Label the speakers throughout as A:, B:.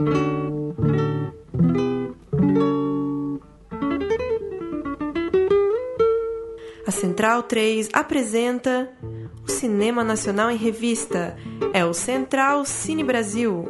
A: A Central 3 apresenta o Cinema Nacional em Revista. É o Central Cine Brasil.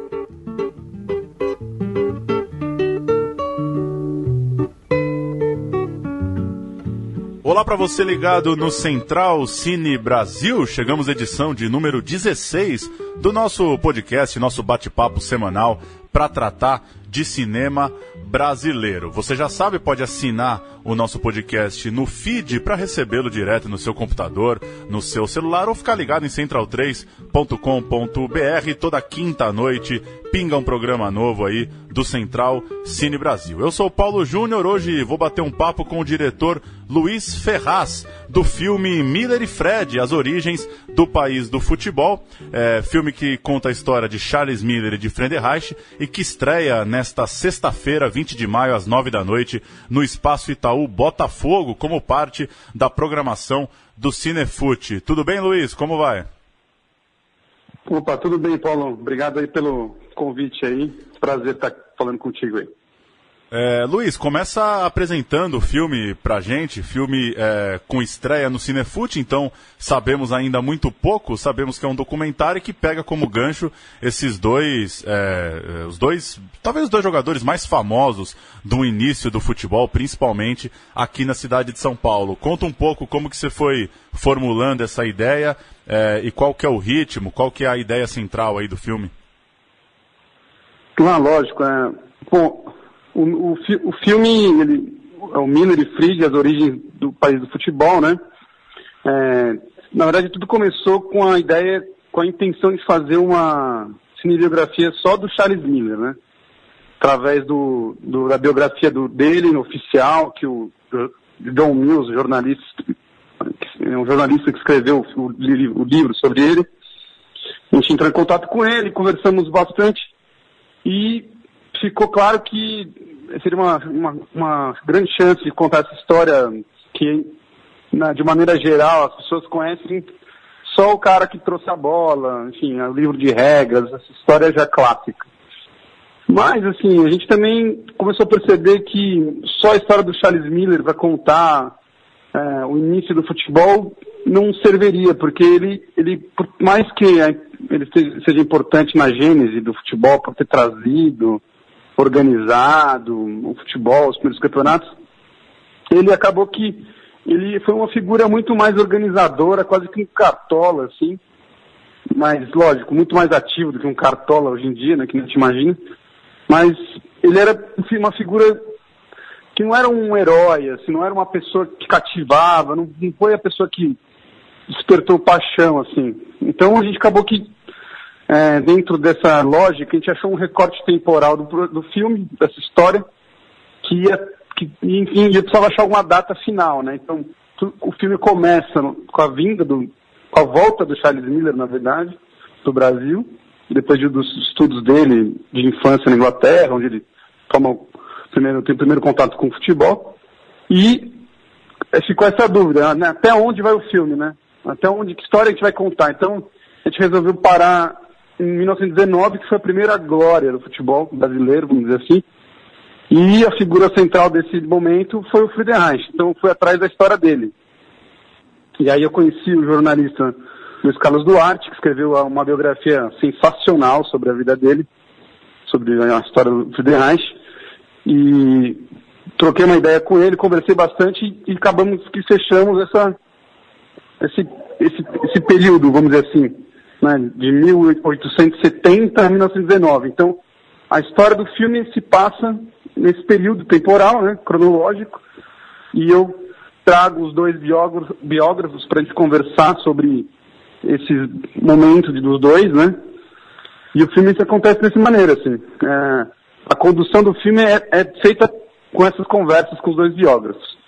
B: Olá para você ligado no Central Cine Brasil. Chegamos à edição de número 16 do nosso podcast, nosso bate-papo semanal para tratar de cinema brasileiro. Você já sabe, pode assinar o nosso podcast no feed para recebê-lo direto no seu computador, no seu celular ou ficar ligado em central3.com.br toda quinta noite pinga um programa novo aí do Central Cine Brasil. Eu sou Paulo Júnior, hoje vou bater um papo com o diretor Luiz Ferraz, do filme Miller e Fred, As Origens do País do Futebol, é, filme que conta a história de Charles Miller e de Friedenreich e que estreia nesta sexta-feira, 20 de maio, às 9 da noite, no Espaço Itaú Botafogo, como parte da programação do Cinefute. Tudo bem, Luiz? Como vai?
C: Opa, tudo bem, Paulo. Obrigado aí pelo convite aí. Prazer estar falando contigo aí.
B: É, Luiz, começa apresentando o filme pra gente, filme é, com estreia no Cinefute, então sabemos ainda muito pouco, sabemos que é um documentário que pega como gancho esses dois, é, os dois, talvez os dois jogadores mais famosos do início do futebol, principalmente aqui na cidade de São Paulo. Conta um pouco como que você foi formulando essa ideia é, e qual que é o ritmo, qual que é a ideia central aí do filme.
C: Ah, lógico. É... Bom, o, o, o filme, ele, é o Miller e Fried, as origens do país do futebol, né? É, na verdade, tudo começou com a ideia, com a intenção de fazer uma cinebiografia só do Charles Miller, né? Através do, do da biografia do, dele, oficial, que o John Mills, jornalista, um jornalista que escreveu o, o livro sobre ele, a gente entrou em contato com ele, conversamos bastante e ficou claro que seria uma, uma, uma grande chance de contar essa história que, na, de maneira geral, as pessoas conhecem só o cara que trouxe a bola, enfim, o livro de regras, essa história já é clássica. Mas, assim, a gente também começou a perceber que só a história do Charles Miller vai contar é, o início do futebol não serviria, porque ele, ele por mais que ele seja importante na gênese do futebol, por ter trazido, organizado o futebol, os primeiros campeonatos, ele acabou que ele foi uma figura muito mais organizadora, quase que um cartola, assim, mas lógico, muito mais ativo do que um cartola hoje em dia, né, que a gente imagina, mas ele era uma figura que não era um herói, assim, não era uma pessoa que cativava, não, não foi a pessoa que despertou paixão, assim. Então a gente acabou que, é, dentro dessa lógica, a gente achou um recorte temporal do, do filme, dessa história, que ia, que, enfim, eu precisava achar alguma data final, né? Então tu, o filme começa com a vinda do, com a volta do Charles Miller, na verdade, do Brasil, depois de, dos estudos dele de infância na Inglaterra, onde ele toma primeiro, tem o primeiro contato com o futebol. E é, ficou essa dúvida, né? até onde vai o filme, né? Até onde, que história a gente vai contar. Então, a gente resolveu parar em 1919, que foi a primeira glória do futebol brasileiro, vamos dizer assim. E a figura central desse momento foi o Friedenreich. Então, fui atrás da história dele. E aí eu conheci o jornalista Luiz Carlos Duarte, que escreveu uma biografia sensacional sobre a vida dele, sobre a história do Friedenreich e troquei uma ideia com ele, conversei bastante e acabamos que fechamos essa, esse, esse, esse período, vamos dizer assim, né, de 1870 a 1919. Então, a história do filme se passa nesse período temporal, né, cronológico, e eu trago os dois biógrafos para a gente conversar sobre esse momento dos dois, né? E o filme acontece dessa maneira, assim. É, a condução do filme é, é feita com essas conversas com os dois biógrafos.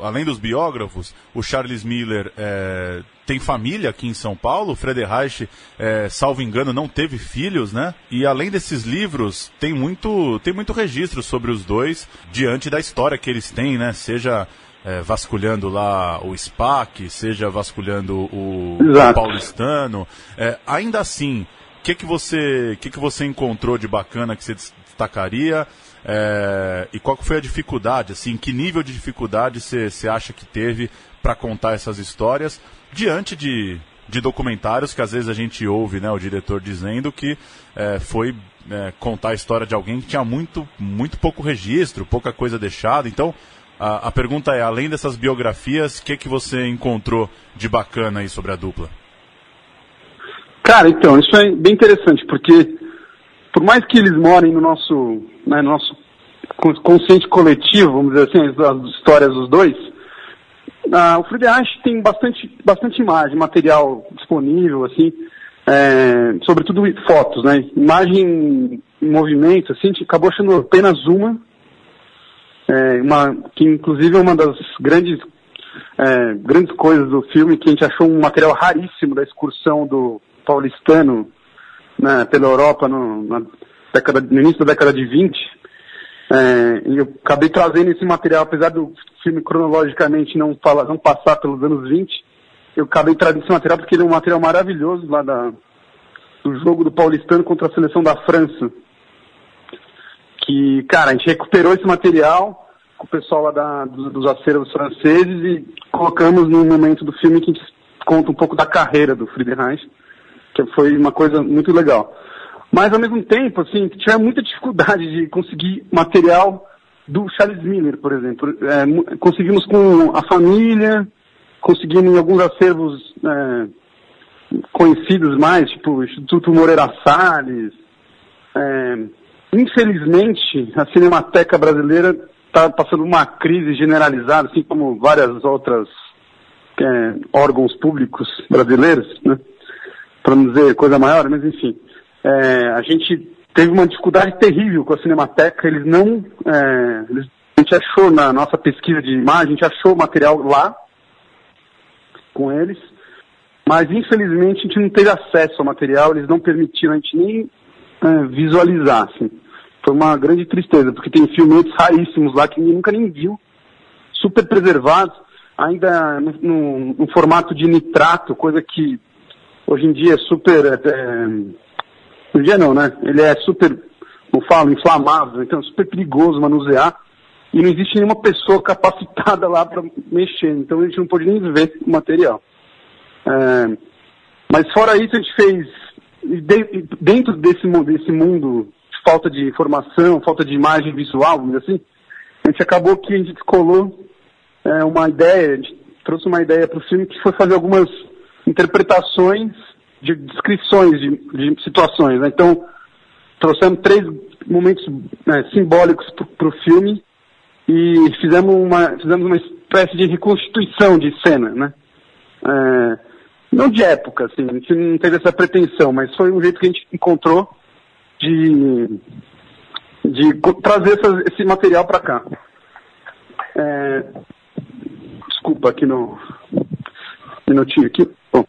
B: Além dos biógrafos, o Charles Miller é, tem família aqui em São Paulo. O Frederich, é, salvo engano, não teve filhos, né? E além desses livros, tem muito, tem muito registro sobre os dois diante da história que eles têm, né? Seja é, vasculhando lá o SPAC, seja vasculhando o, o paulistano. É, ainda assim, o que, que, você, que, que você encontrou de bacana que você destacaria? É, e qual foi a dificuldade, assim, que nível de dificuldade você acha que teve para contar essas histórias diante de, de documentários que às vezes a gente ouve né, o diretor dizendo que é, foi é, contar a história de alguém que tinha muito, muito pouco registro, pouca coisa deixada. Então, a, a pergunta é, além dessas biografias, o que, que você encontrou de bacana aí sobre a dupla?
C: Cara, então, isso é bem interessante, porque por mais que eles morem no nosso, né, no nosso consciente coletivo, vamos dizer assim, as histórias dos dois, ah, o Friedrich tem bastante, bastante imagem, material disponível, assim, é, sobretudo fotos, né? Imagem em movimento, assim, a gente acabou achando apenas uma, é, uma que inclusive é uma das grandes, é, grandes coisas do filme, que a gente achou um material raríssimo da excursão do paulistano né, pela Europa no, na década, no início da década de 20. É, e eu acabei trazendo esse material, apesar do filme cronologicamente não, fala, não passar pelos anos 20, eu acabei trazendo esse material porque ele é um material maravilhoso lá da, do jogo do Paulistano contra a seleção da França. Que, cara, a gente recuperou esse material com o pessoal lá da, dos, dos acervos franceses e colocamos num momento do filme que a gente conta um pouco da carreira do Friedrich, que foi uma coisa muito legal. Mas, ao mesmo tempo, assim, tive muita dificuldade de conseguir material do Charles Miller, por exemplo. É, conseguimos com a família, conseguimos em alguns acervos é, conhecidos mais, tipo Instituto Moreira Salles. É, infelizmente, a Cinemateca Brasileira está passando uma crise generalizada, assim como várias outras é, órgãos públicos brasileiros, né? Para não dizer coisa maior, mas enfim. É, a gente teve uma dificuldade terrível com a Cinemateca, eles não. É, eles, a gente achou na nossa pesquisa de imagem, a gente achou material lá com eles, mas infelizmente a gente não teve acesso ao material, eles não permitiram a gente nem é, visualizar. Assim. Foi uma grande tristeza, porque tem filmes raríssimos lá que ninguém nunca nem viu, super preservados, ainda no, no, no formato de nitrato, coisa que hoje em dia é super. É, é, hoje em dia não, né? Ele é super, como falo, inflamável, então é super perigoso manusear. E não existe nenhuma pessoa capacitada lá para mexer, então a gente não pode nem ver o material. É, mas fora isso, a gente fez, dentro desse, desse mundo de falta de informação, falta de imagem visual, assim, a gente acabou que a gente descolou é, uma ideia, a gente trouxe uma ideia para o filme que foi fazer algumas interpretações de descrições de, de situações. Né? Então, trouxemos três momentos né, simbólicos para o filme e fizemos uma, fizemos uma espécie de reconstituição de cena, né? É, não de época, assim, a gente não teve essa pretensão, mas foi um jeito que a gente encontrou de, de trazer essa, esse material para cá. É, desculpa, aqui no minutinho aqui. Bom,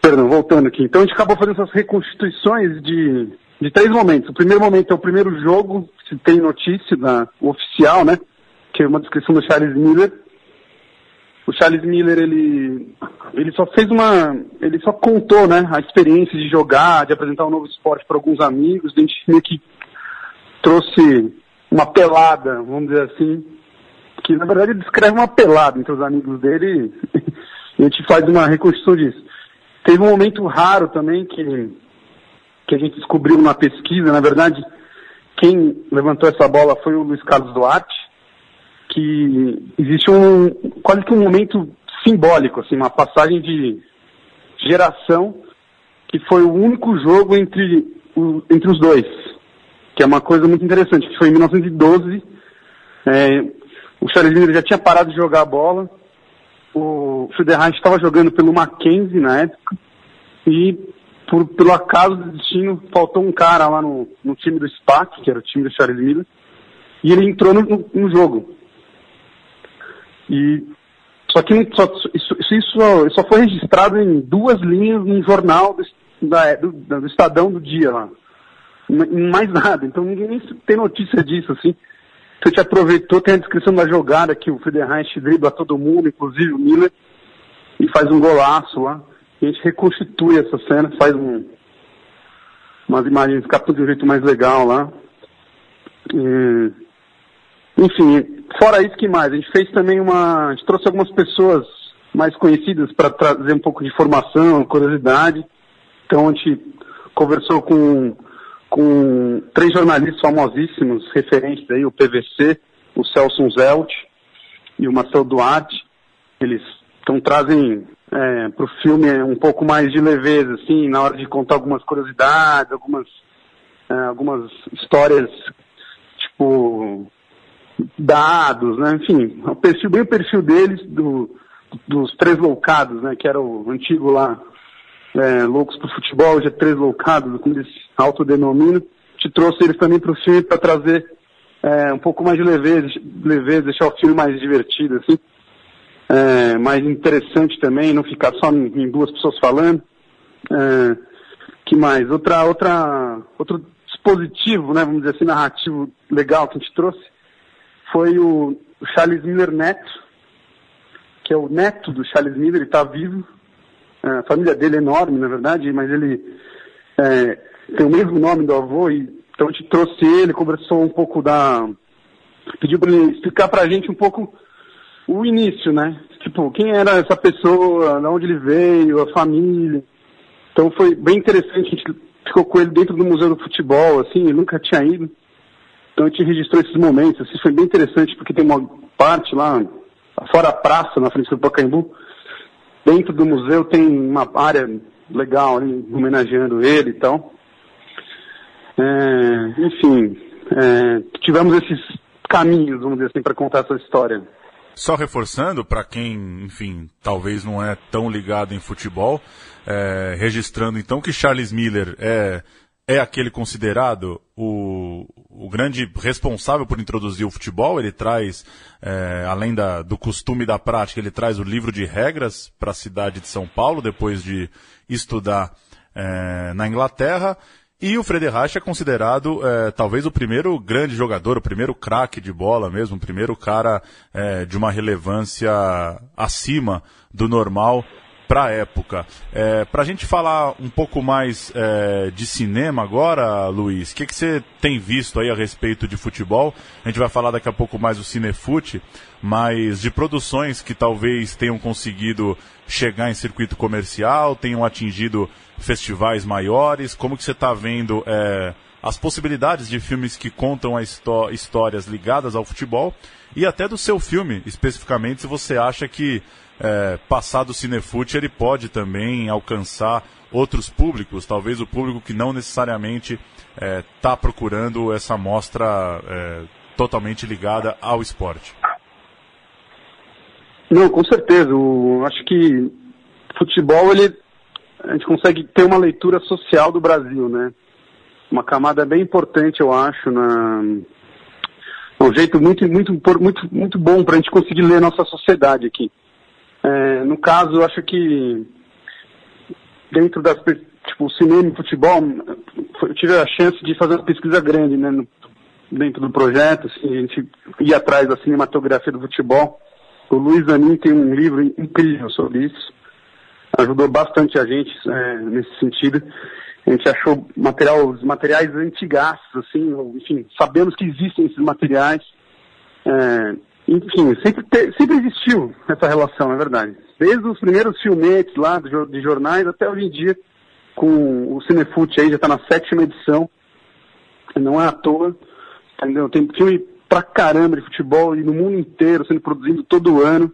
C: perdão, voltando aqui. Então a gente acabou fazendo essas reconstituições de, de três momentos. O primeiro momento é o primeiro jogo, se tem notícia da oficial, né? Que é uma descrição do Charles Miller. O Charles Miller, ele, ele só fez uma. Ele só contou, né? A experiência de jogar, de apresentar um novo esporte para alguns amigos. A gente meio que trouxe uma pelada, vamos dizer assim, que na verdade descreve uma pelada entre os amigos dele a gente faz uma reconstrução disso. Teve um momento raro também que, que a gente descobriu na pesquisa, na verdade, quem levantou essa bola foi o Luiz Carlos Duarte, que existe um quase que um momento simbólico, assim, uma passagem de geração que foi o único jogo entre, o, entre os dois, que é uma coisa muito interessante, que foi em 1912, é, o Charles Miller já tinha parado de jogar bola, o Federer estava jogando pelo Mackenzie na época, e por, pelo acaso do destino, faltou um cara lá no, no time do SPAC, que era o time do Charles Miller, e ele entrou no, no, jogo. E só que só, isso, isso, só foi registrado em duas linhas num jornal do, da, do, do Estadão do dia lá. Mais nada. Então ninguém tem notícia disso, assim. A gente aproveitou, tem a descrição da jogada que o Federreich dribla todo mundo, inclusive o Miller, e faz um golaço lá. E a gente reconstitui essa cena, faz um, umas imagens, capta de um jeito mais legal lá. E, enfim, fora isso, que mais? A gente fez também uma. A gente trouxe algumas pessoas mais conhecidas para trazer um pouco de informação, curiosidade. Então a gente conversou com, com três jornalistas famosíssimos, referentes aí, o PVC, o Celso Zelt e o Marcelo Duarte. Eles então trazem é, para o filme um pouco mais de leveza, assim, na hora de contar algumas curiosidades, algumas, é, algumas histórias, tipo, dados, né? Enfim, o perfil, bem o perfil deles, do, dos três loucados, né? Que era o antigo lá, é, Loucos pro Futebol, hoje é Três Loucados, como eles autodenominam. Te trouxe eles também para o filme para trazer é, um pouco mais de leveza, leveza, deixar o filme mais divertido, assim é, mais interessante também, não ficar só em, duas pessoas falando. É, que mais? Outra, outra, outro dispositivo, né, vamos dizer assim, narrativo legal que a gente trouxe foi o, o Charles Miller Neto, que é o neto do Charles Miller, ele está vivo. A família dele é enorme, na verdade, mas ele é, tem o mesmo nome do avô, e, então a gente trouxe ele, conversou um pouco da. pediu para ele explicar para a gente um pouco o início, né? Tipo, quem era essa pessoa, de onde ele veio, a família. Então foi bem interessante, a gente ficou com ele dentro do Museu do Futebol, assim, ele nunca tinha ido. Então a gente registrou esses momentos, assim, foi bem interessante, porque tem uma parte lá, fora a praça, na frente do Pacaembu, dentro do museu tem uma área legal ali, homenageando ele e tal. É, enfim, é, tivemos esses caminhos, vamos dizer assim, para contar essa história.
B: Só reforçando, para quem, enfim, talvez não é tão ligado em futebol, é, registrando então que Charles Miller é, é aquele considerado o, o grande responsável por introduzir o futebol. Ele traz, é, além da, do costume da prática, ele traz o livro de regras para a cidade de São Paulo, depois de estudar é, na Inglaterra. E o Frederich é considerado é, talvez o primeiro grande jogador, o primeiro craque de bola mesmo, o primeiro cara é, de uma relevância acima do normal para a época. É, para a gente falar um pouco mais é, de cinema agora, Luiz, o que, que você tem visto aí a respeito de futebol? A gente vai falar daqui a pouco mais do Cinefute, mas de produções que talvez tenham conseguido chegar em circuito comercial, tenham atingido festivais maiores? Como que você está vendo é, as possibilidades de filmes que contam histó histórias ligadas ao futebol e até do seu filme, especificamente, se você acha que é, passado o Cinefute ele pode também alcançar outros públicos, talvez o público que não necessariamente está é, tá procurando essa mostra é, totalmente ligada ao esporte.
C: Não, com certeza. Eu acho que futebol ele a gente consegue ter uma leitura social do Brasil, né? Uma camada bem importante, eu acho, na um jeito muito muito muito muito bom para a gente conseguir ler nossa sociedade aqui. É, no caso, eu acho que dentro das tipo cinema e futebol, eu tive a chance de fazer uma pesquisa grande, né? No, dentro do projeto, assim, a gente ia atrás da cinematografia do futebol. O Luiz Anin tem um livro incrível sobre isso ajudou bastante a gente é, nesse sentido. A gente achou material, os materiais antigaços, assim, enfim, sabemos que existem esses materiais. É, enfim, sempre, te, sempre existiu essa relação, é verdade. Desde os primeiros filmetes lá de jornais até hoje em dia, com o Cinefute aí, já está na sétima edição. Não é à toa, entendeu? Tem filme pra caramba de futebol e no mundo inteiro, sendo produzido todo ano.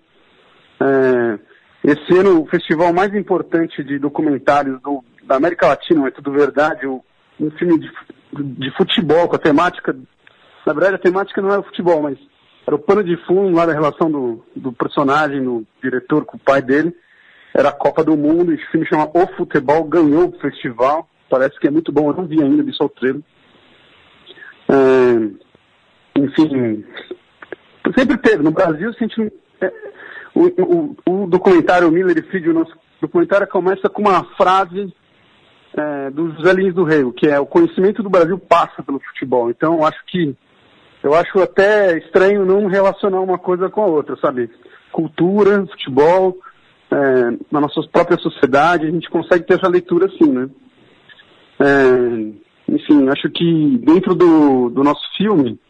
C: É, esse ano, o festival mais importante de documentários do, da América Latina, é tudo verdade, um filme de, de futebol com a temática. Na verdade, a temática não era o futebol, mas era o pano de fundo lá da relação do, do personagem, do diretor com o pai dele. Era a Copa do Mundo, esse filme chama O Futebol, ganhou o festival. Parece que é muito bom, eu não vi ainda, vi só o treino. É, enfim, sempre teve. No Brasil, a gente é, o, o, o documentário Miller e Filho, o nosso documentário começa com uma frase é, do José Lins do Rego, que é o conhecimento do Brasil passa pelo futebol. Então, eu acho que eu acho até estranho não relacionar uma coisa com a outra, sabe? Cultura, futebol, é, na nossa própria sociedade, a gente consegue ter essa leitura assim, né? É, enfim, acho que dentro do, do nosso filme,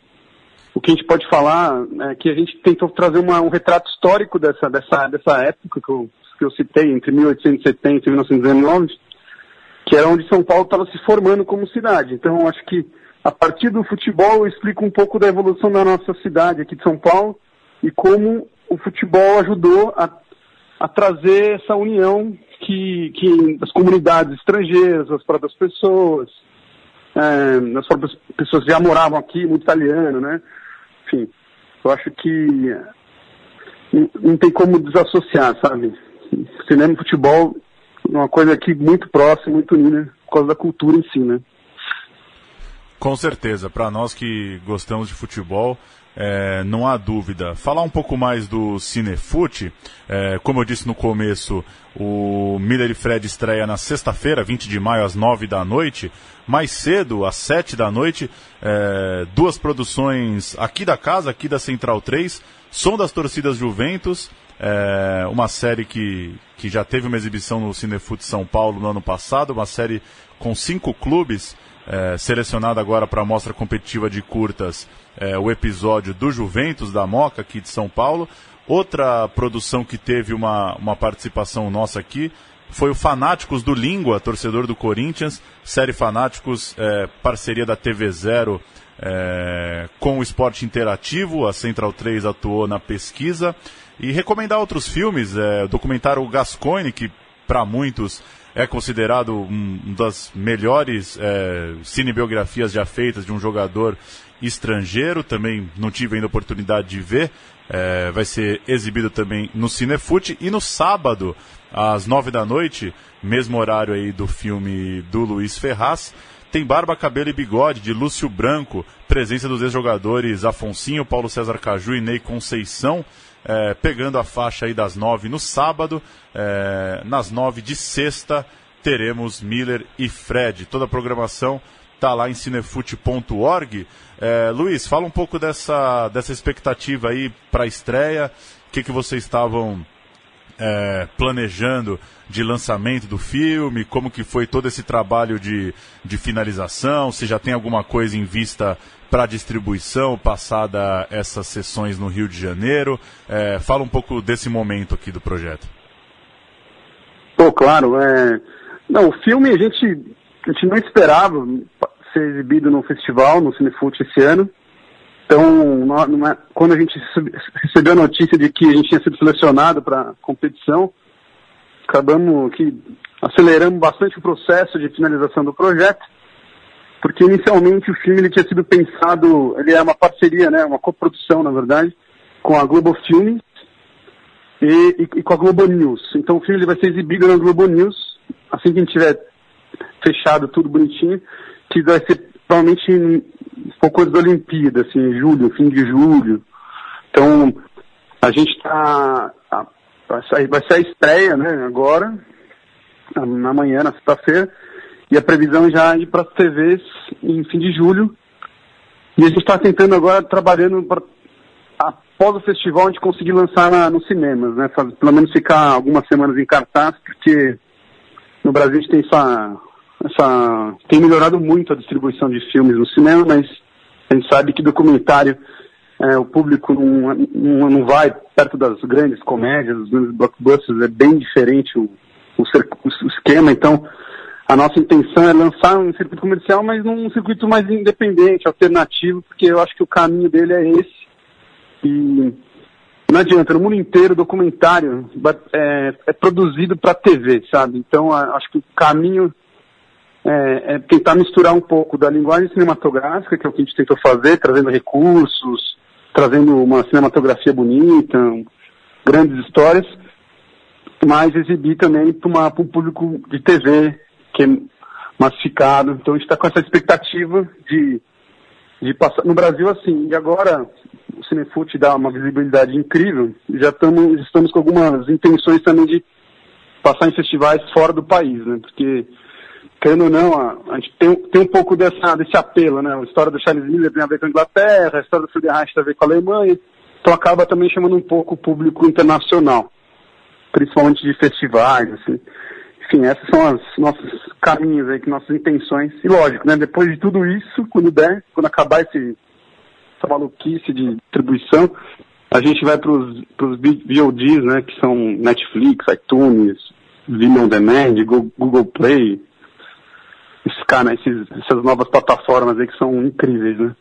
C: o que a gente pode falar é que a gente tentou trazer uma, um retrato histórico dessa, dessa, dessa época que eu, que eu citei, entre 1870 e 1919, que era onde São Paulo estava se formando como cidade. Então, acho que a partir do futebol eu explico um pouco da evolução da nossa cidade aqui de São Paulo e como o futebol ajudou a, a trazer essa união que, que as comunidades estrangeiras, as próprias pessoas, é, as próprias pessoas que já moravam aqui, muito italiano, né? Enfim, eu acho que não, tem como desassociar, sabe? Cinema e futebol é uma coisa aqui muito próxima, muito unida, por causa da cultura em si, né?
B: Com certeza, para nós que gostamos de futebol, é, não há dúvida. Falar um pouco mais do Cinefute, é, como eu disse no começo, o Miller e Fred estreia na sexta-feira, 20 de maio, às 9 da noite. Mais cedo, às 7 da noite, é, duas produções aqui da casa, aqui da Central 3, Som das Torcidas Juventus, é, uma série que, que já teve uma exibição no Cinefute São Paulo no ano passado, uma série com cinco clubes é, selecionado agora para a mostra competitiva de curtas é, o episódio do Juventus da Moca aqui de São Paulo. Outra produção que teve uma, uma participação nossa aqui foi o Fanáticos do Língua, torcedor do Corinthians, série Fanáticos, é, parceria da TV Zero é, com o Esporte Interativo, a Central 3 atuou na pesquisa. E recomendar outros filmes, é, o documentário Gascoigne, que para muitos é considerado um, uma das melhores é, cinebiografias já feitas de um jogador estrangeiro. Também não tive ainda oportunidade de ver. É, vai ser exibido também no Cinefute. E no sábado, às nove da noite, mesmo horário aí do filme do Luiz Ferraz, tem Barba, Cabelo e Bigode, de Lúcio Branco, presença dos ex-jogadores Afonsinho, Paulo César Caju e Ney Conceição é, pegando a faixa aí das nove no sábado. É, nas nove de sexta teremos Miller e Fred. Toda a programação está lá em cinefute.org. É, Luiz, fala um pouco dessa, dessa expectativa aí para a estreia. O que, que vocês estavam é, planejando de lançamento do filme, como que foi todo esse trabalho de, de finalização, se já tem alguma coisa em vista para distribuição, passada essas sessões no Rio de Janeiro. É, fala um pouco desse momento aqui do projeto.
C: Pô, claro. É... Não, o filme a gente, a gente não esperava ser exibido no festival, no Cinefute esse ano. Então, quando a gente recebeu a notícia de que a gente tinha sido selecionado para competição, acabamos que aceleramos bastante o processo de finalização do projeto, porque inicialmente o filme ele tinha sido pensado, ele é uma parceria, né, uma coprodução, na verdade, com a Globo Filmes e, e, e, com a Globo News. Então o filme ele vai ser exibido na Globo News, assim que a gente tiver fechado tudo bonitinho, que vai ser provavelmente por coisa da Olimpíada, assim, em julho, fim de julho. Então, a gente está. Vai sair, vai ser a estreia, né, agora, amanhã, na sexta-feira, e a previsão já é ir para as TVs em fim de julho. E a gente está tentando agora, trabalhando para após o festival, a gente conseguir lançar na, nos cinemas, né? pelo menos ficar algumas semanas em cartaz, porque no Brasil a gente tem essa essa tem melhorado muito a distribuição de filmes no cinema, mas a gente sabe que documentário é, o público não, não, não, vai perto das grandes comédias, dos grandes blockbusters, é bem diferente o, o, o, esquema, então a nossa intenção é lançar um circuito comercial, mas num circuito mais independente, alternativo, porque eu acho que o caminho dele é esse. E não adianta, no mundo inteiro documentário é, é produzido para TV, sabe? Então acho que o caminho é, é, tentar misturar um pouco da linguagem cinematográfica, que é o que a gente tentou fazer, trazendo recursos, trazendo uma cinematografia bonita, grandes histórias, mas exibir também para um público de TV, que é massificado. Então a gente está com essa expectativa de, de passar no Brasil assim. E agora o Cinefute dá uma visibilidade incrível. Já tamo, estamos com algumas intenções também de passar em festivais fora do país, né? Porque querendo ou não, a, a gente tem, tem, um pouco dessa, desse apelo, né? A história do Charles Miller tem a ver com a Inglaterra, a história do Friedenreich tem a ver com a Alemanha, então acaba também chamando um pouco o público internacional, principalmente de festivais, assim. Enfim, essas são as nossos caminhos aí, nossas intenções. E lógico, né? Depois de tudo isso, quando der, quando acabar esse, essa maluquice de distribuição, a gente vai para os VODs, né? Que são Netflix, iTunes, Video On Demand, Google Play, esses, cara, esses, essas novas plataformas aí que são incríveis, né?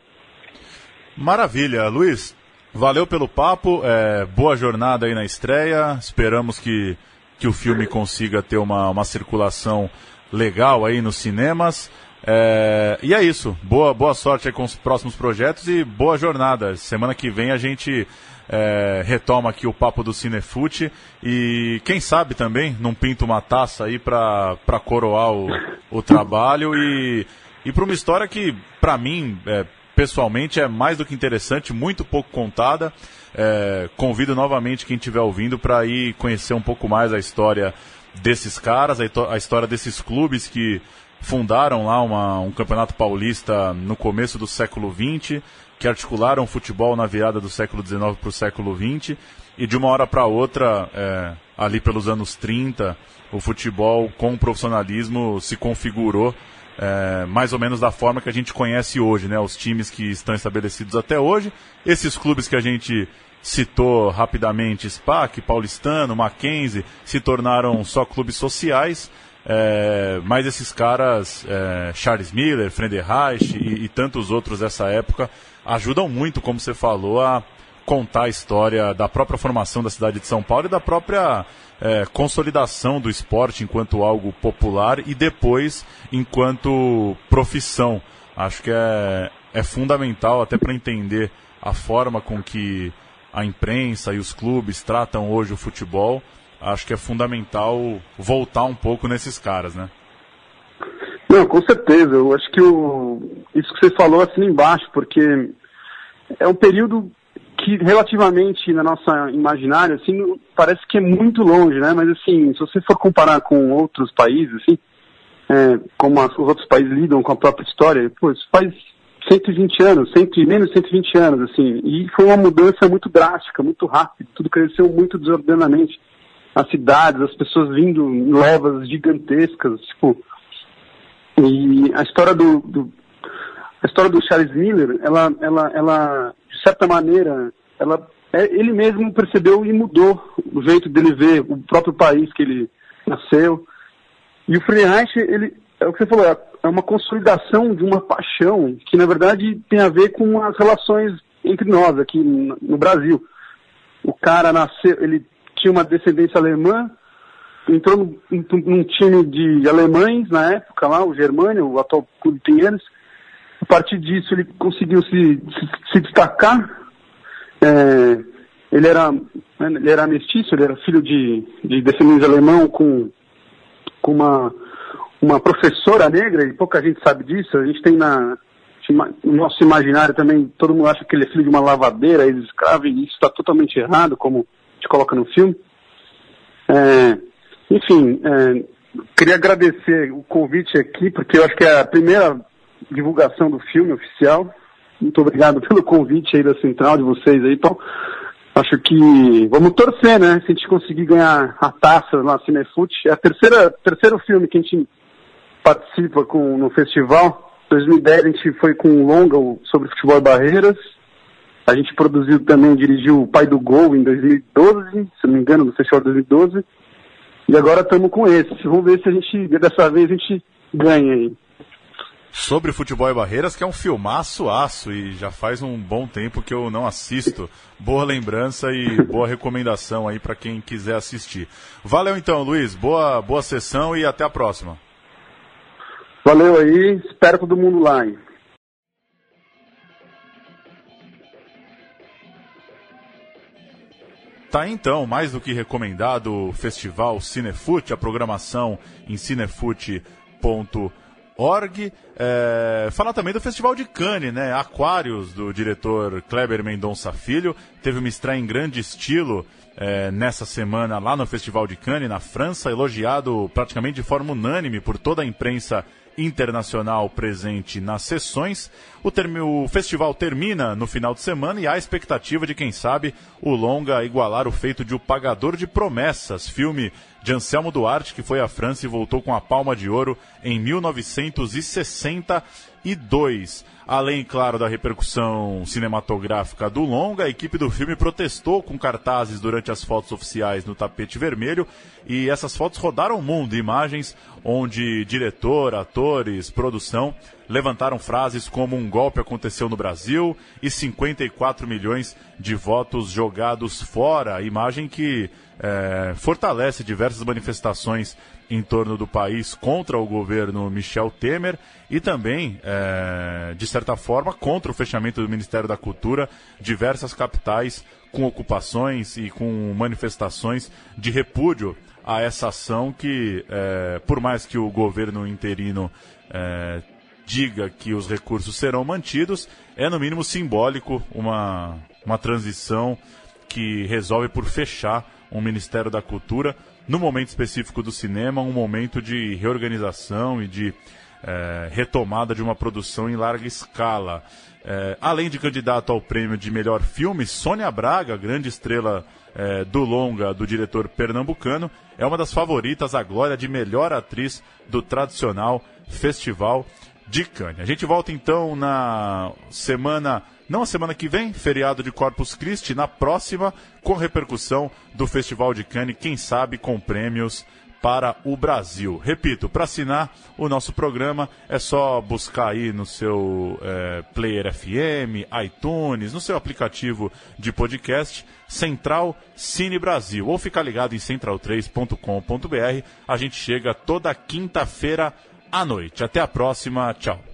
B: Maravilha, Luiz. Valeu pelo papo, é, boa jornada aí na estreia. Esperamos que, que o filme consiga ter uma, uma circulação legal aí nos cinemas. É, e é isso. Boa, boa sorte aí com os próximos projetos e boa jornada. Semana que vem a gente é, retoma aqui o papo do Cinefute e quem sabe também não pinta uma taça aí para coroar o, o trabalho e, e para uma história que, para mim, é, pessoalmente é mais do que interessante, muito pouco contada. É, convido novamente quem estiver ouvindo para ir conhecer um pouco mais a história desses caras, a, a história desses clubes que fundaram lá uma, um campeonato paulista no começo do século XX, que articularam o futebol na virada do século XIX para o século XX, e de uma hora para outra, é, ali pelos anos 30, o futebol com o profissionalismo se configurou é, mais ou menos da forma que a gente conhece hoje, né? Os times que estão estabelecidos até hoje, esses clubes que a gente citou rapidamente, SPAC, Paulistano, Mackenzie, se tornaram só clubes sociais, é, mas esses caras, é, Charles Miller, Friedenreich e, e tantos outros dessa época, ajudam muito, como você falou, a contar a história da própria formação da cidade de São Paulo e da própria é, consolidação do esporte enquanto algo popular e depois enquanto profissão. Acho que é, é fundamental até para entender a forma com que a imprensa e os clubes tratam hoje o futebol. Acho que é fundamental voltar um pouco nesses caras, né?
C: Não, com certeza. Eu acho que o, isso que você falou assim embaixo, porque é um período que relativamente na nossa imaginária, assim, parece que é muito longe, né? Mas assim, se você for comparar com outros países, assim, é, como as, os outros países lidam com a própria história, pô, isso faz 120 anos, 100, menos de 120 anos, assim, e foi uma mudança muito drástica, muito rápida, tudo cresceu muito desordenadamente. As cidades, as pessoas vindo em levas gigantescas, tipo, e a história do, do a história do Charles Miller, ela, ela, ela de certa maneira, ela, é, ele mesmo percebeu e mudou o jeito dele ver o próprio país que ele nasceu. E o Friedrich, ele, é o que você falou, é, é uma consolidação de uma paixão que, na verdade, tem a ver com as relações entre nós aqui no Brasil. O cara nasceu, ele tinha uma descendência alemã, entrou num, num time de alemães na época lá, o Germânia, o atual Clube Pinheiros, a partir disso, ele conseguiu se, se, destacar. É, ele, era, né, ele era mestiço, ele era filho de, de descendentes alemão com, com uma, uma professora negra, e pouca gente sabe disso. A gente tem na, no nosso imaginário também, todo mundo acha que ele é filho de uma lavadeira, ex-escravo, e isso está totalmente errado, como te coloca no filme. É, enfim, é, queria agradecer o convite aqui, porque eu acho que é a primeira divulgação do filme oficial. Muito obrigado pelo convite aí da central de vocês aí. Então, acho que vamos torcer, né? Se a gente conseguir ganhar a taça na Cinefute. É a terceira, terceiro filme que a gente participa com, no festival. Em 2010 a gente foi com um longa sobre futebol e barreiras. A gente produziu também, dirigiu o Pai do Gol em 2012, se não me engano, no festival de 2012. E agora estamos com esse. Vamos ver se a gente, dessa vez, a gente ganha aí
B: sobre futebol e barreiras, que é um filmaço aço e já faz um bom tempo que eu não assisto. Boa lembrança e boa recomendação aí para quem quiser assistir. Valeu então, Luiz. Boa, boa sessão e até a próxima.
C: Valeu aí, espero todo mundo lá. Hein?
B: Tá então, mais do que recomendado o festival Cinefute, a programação em cinefute.com org. É, falar também do Festival de Cannes, né? Aquários, do diretor Kleber Mendonça Filho. Teve uma estreia em grande estilo é, nessa semana lá no Festival de Cannes, na França, elogiado praticamente de forma unânime por toda a imprensa internacional presente nas sessões. O, o, festival termina no final de semana e há a expectativa de, quem sabe, o longa igualar o feito de O Pagador de Promessas, filme de Anselmo Duarte, que foi à França e voltou com a palma de ouro em 1962. Além, claro, da repercussão cinematográfica do longa, a equipe do filme protestou com cartazes durante as fotos oficiais no tapete vermelho e essas fotos rodaram o mundo, imagens onde diretor, atores, produção levantaram frases como um golpe aconteceu no Brasil e 54 milhões de votos jogados fora, imagem que é, fortalece diversas manifestações em torno do país contra o governo Michel Temer e também, é, de certa forma, contra o fechamento do Ministério da Cultura, diversas capitais com ocupações e com manifestações de repúdio a essa ação que, é, por mais que o governo interino é, diga que os recursos serão mantidos, é no mínimo simbólico uma, uma transição que resolve por fechar um Ministério da Cultura no momento específico do cinema, um momento de reorganização e de é, retomada de uma produção em larga escala. É, além de candidato ao prêmio de melhor filme, Sônia Braga, grande estrela é, do longa do diretor pernambucano, é uma das favoritas à glória de melhor atriz do tradicional Festival de Cannes. A gente volta então na semana não a semana que vem, feriado de Corpus Christi, na próxima, com repercussão do Festival de Cannes, quem sabe com prêmios para o Brasil. Repito, para assinar o nosso programa é só buscar aí no seu é, Player FM, iTunes, no seu aplicativo de podcast, Central Cine Brasil. Ou ficar ligado em central3.com.br. A gente chega toda quinta-feira à noite. Até a próxima. Tchau.